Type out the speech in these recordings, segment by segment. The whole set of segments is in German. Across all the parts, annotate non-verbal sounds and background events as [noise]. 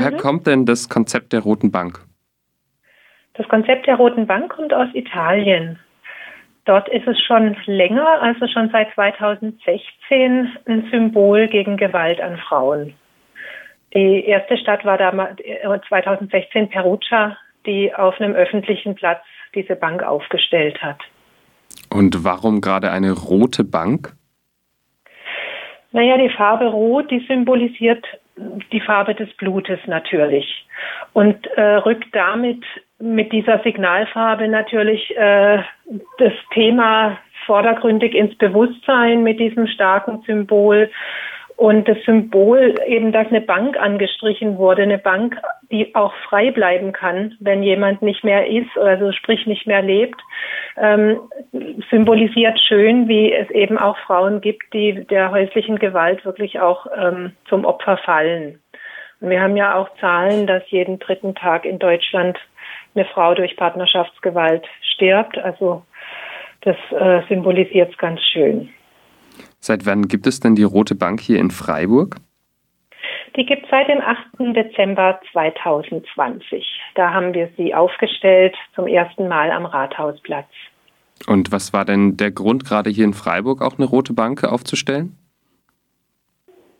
Woher mhm. kommt denn das Konzept der Roten Bank? Das Konzept der Roten Bank kommt aus Italien. Dort ist es schon länger, also schon seit 2016, ein Symbol gegen Gewalt an Frauen. Die erste Stadt war damals 2016 Perugia, die auf einem öffentlichen Platz diese Bank aufgestellt hat. Und warum gerade eine rote Bank? Naja, die Farbe Rot, die symbolisiert die Farbe des Blutes natürlich. Und äh, rückt damit mit dieser Signalfarbe natürlich äh, das Thema vordergründig ins Bewusstsein mit diesem starken Symbol. Und das Symbol eben, dass eine Bank angestrichen wurde, eine Bank, die auch frei bleiben kann, wenn jemand nicht mehr ist, also sprich nicht mehr lebt, ähm, symbolisiert schön, wie es eben auch Frauen gibt, die der häuslichen Gewalt wirklich auch ähm, zum Opfer fallen. Und wir haben ja auch Zahlen, dass jeden dritten Tag in Deutschland eine Frau durch Partnerschaftsgewalt stirbt. Also das äh, symbolisiert es ganz schön. Seit wann gibt es denn die Rote Bank hier in Freiburg? Die gibt es seit dem 8. Dezember 2020. Da haben wir sie aufgestellt zum ersten Mal am Rathausplatz. Und was war denn der Grund, gerade hier in Freiburg auch eine rote Bank aufzustellen?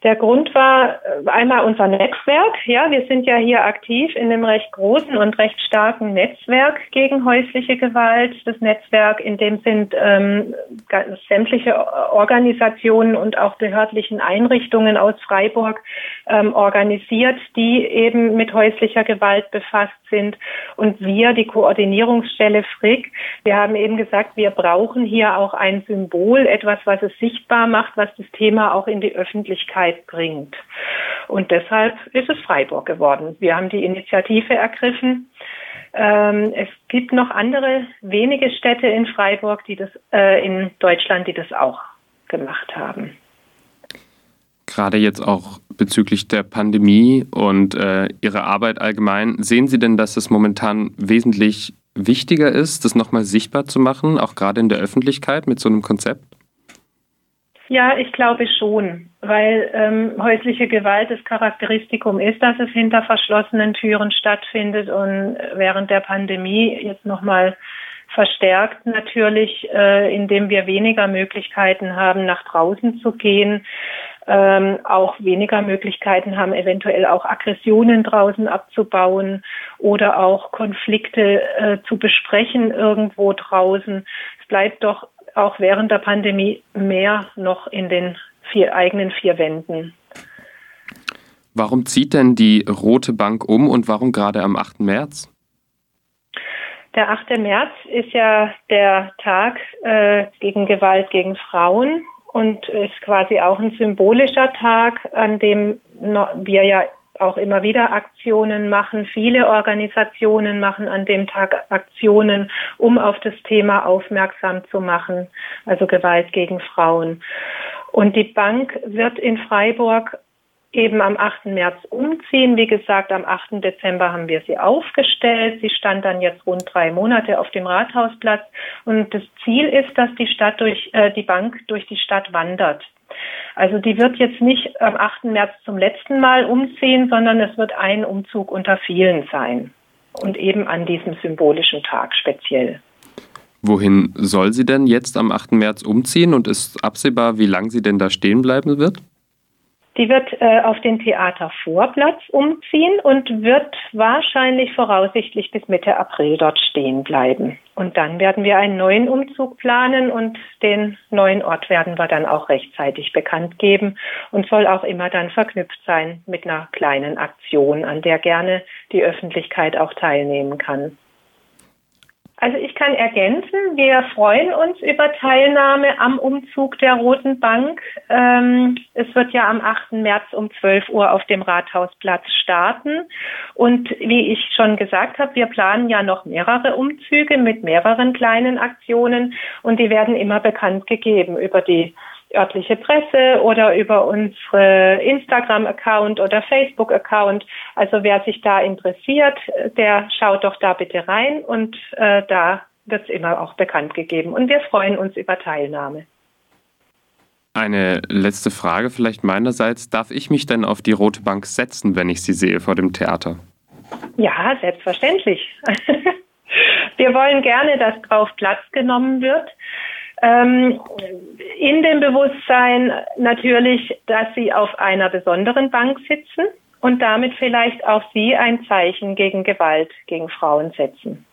Der Grund war äh, einmal unser Netzwerk. Ja, wir sind ja hier aktiv in einem recht großen und recht starken Netzwerk gegen häusliche Gewalt. Das Netzwerk, in dem sind ähm, sämtliche Organisationen und auch behördlichen Einrichtungen aus Freiburg ähm, organisiert, die eben mit häuslicher Gewalt befasst sind. Und wir, die Koordinierungsstelle FRIG, wir haben eben gesagt, wir brauchen hier auch ein Symbol, etwas, was es sichtbar macht, was das Thema auch in die Öffentlichkeit Sicherheit bringt. Und deshalb ist es Freiburg geworden. Wir haben die Initiative ergriffen. Ähm, es gibt noch andere wenige Städte in Freiburg, die das äh, in Deutschland, die das auch gemacht haben. Gerade jetzt auch bezüglich der Pandemie und äh, Ihrer Arbeit allgemein, sehen Sie denn, dass es momentan wesentlich wichtiger ist, das nochmal sichtbar zu machen, auch gerade in der Öffentlichkeit mit so einem Konzept? Ja, ich glaube schon, weil ähm, häusliche Gewalt das Charakteristikum ist, dass es hinter verschlossenen Türen stattfindet und während der Pandemie jetzt nochmal verstärkt natürlich, äh, indem wir weniger Möglichkeiten haben, nach draußen zu gehen, ähm, auch weniger Möglichkeiten haben, eventuell auch Aggressionen draußen abzubauen oder auch Konflikte äh, zu besprechen irgendwo draußen. Es bleibt doch auch während der Pandemie mehr noch in den vier eigenen vier Wänden. Warum zieht denn die Rote Bank um und warum gerade am 8. März? Der 8. März ist ja der Tag äh, gegen Gewalt gegen Frauen und ist quasi auch ein symbolischer Tag, an dem wir ja auch immer wieder Aktionen machen. Viele Organisationen machen an dem Tag Aktionen, um auf das Thema aufmerksam zu machen, also Gewalt gegen Frauen. Und die Bank wird in Freiburg eben am 8. März umziehen. Wie gesagt, am 8. Dezember haben wir sie aufgestellt. Sie stand dann jetzt rund drei Monate auf dem Rathausplatz. Und das Ziel ist, dass die Stadt durch, äh, die Bank durch die Stadt wandert. Also die wird jetzt nicht am 8. März zum letzten Mal umziehen, sondern es wird ein Umzug unter vielen sein. Und eben an diesem symbolischen Tag speziell. Wohin soll sie denn jetzt am 8. März umziehen und ist absehbar, wie lange sie denn da stehen bleiben wird? Die wird äh, auf den Theatervorplatz umziehen und wird wahrscheinlich voraussichtlich bis Mitte April dort stehen bleiben. Und dann werden wir einen neuen Umzug planen und den neuen Ort werden wir dann auch rechtzeitig bekannt geben und soll auch immer dann verknüpft sein mit einer kleinen Aktion, an der gerne die Öffentlichkeit auch teilnehmen kann. Also ich kann ergänzen, wir freuen uns über Teilnahme am Umzug der Roten Bank. Ähm, es wird ja am 8. März um 12 Uhr auf dem Rathausplatz starten. Und wie ich schon gesagt habe, wir planen ja noch mehrere Umzüge mit mehreren kleinen Aktionen und die werden immer bekannt gegeben über die örtliche Presse oder über unsere Instagram-Account oder Facebook-Account. Also wer sich da interessiert, der schaut doch da bitte rein und äh, da wird es immer auch bekannt gegeben. Und wir freuen uns über Teilnahme. Eine letzte Frage vielleicht meinerseits. Darf ich mich denn auf die rote Bank setzen, wenn ich sie sehe vor dem Theater? Ja, selbstverständlich. [laughs] Wir wollen gerne, dass drauf Platz genommen wird. Ähm, in dem Bewusstsein natürlich, dass sie auf einer besonderen Bank sitzen und damit vielleicht auch sie ein Zeichen gegen Gewalt gegen Frauen setzen.